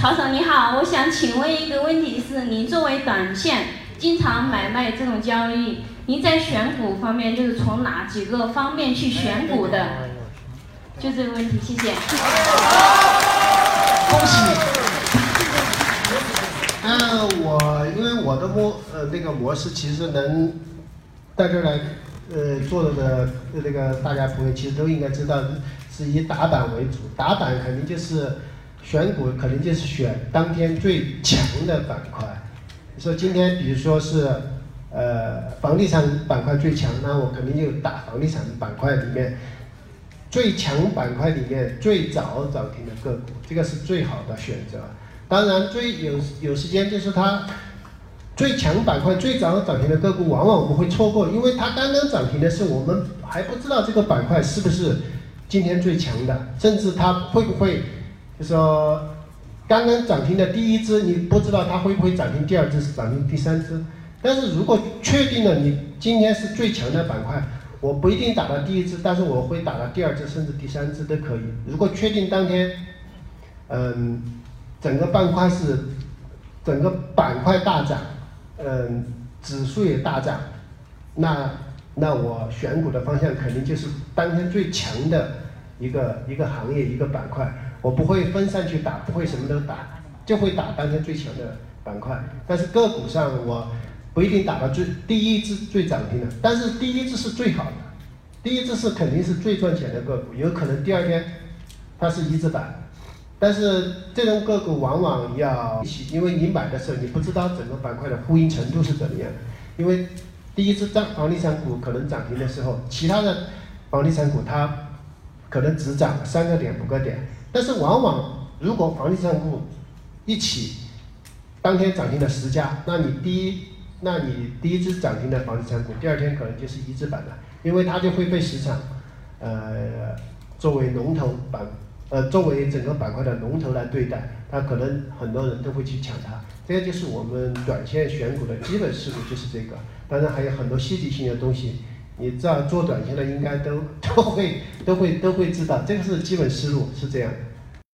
曹总你好，我想请问一个问题是，您作为短线经常买卖这种交易，您在选股方面就是从哪几个方面去选股的？就这个问题，谢谢。恭喜你！嗯，我因为我的模呃那个模式其实能在这儿来呃做的那个大家朋友其实都应该知道，是以打板为主，打板肯定就是选股肯定就是选当天最强的板块。你说今天比如说是呃房地产板块最强，那我肯定就打房地产板块里面。最强板块里面最早涨停的个股，这个是最好的选择。当然，最有有时间就是它最强板块最早涨停的个股，往往我们会错过，因为它刚刚涨停的时候，我们还不知道这个板块是不是今天最强的，甚至它会不会，就说刚刚涨停的第一只，你不知道它会不会涨停第二只是，涨停第三只。但是如果确定了你今天是最强的板块，我不一定打到第一只，但是我会打到第二只，甚至第三只都可以。如果确定当天，嗯，整个板块是整个板块大涨，嗯，指数也大涨，那那我选股的方向肯定就是当天最强的一个一个行业一个板块，我不会分散去打，不会什么都打，就会打当天最强的板块。但是个股上我。不一定打到最第一只最涨停的，但是第一只是最好的，第一只是肯定是最赚钱的个股，有可能第二天它是一字板，但是这种个股往往要，因为你买的时候你不知道整个板块的呼应程度是怎么样，因为第一只涨房地产股可能涨停的时候，其他的房地产股它可能只涨三个点五个点，但是往往如果房地产股一起当天涨停的十家，那你第一。那你第一只涨停的房地产股，第二天可能就是一字板了，因为它就会被市场，呃，作为龙头板，呃，作为整个板块的龙头来对待，它可能很多人都会去抢它。这个就是我们短线选股的基本思路，就是这个。当然还有很多细节性的东西，你知道做短线的应该都都会都会都会知道，这个是基本思路是这样。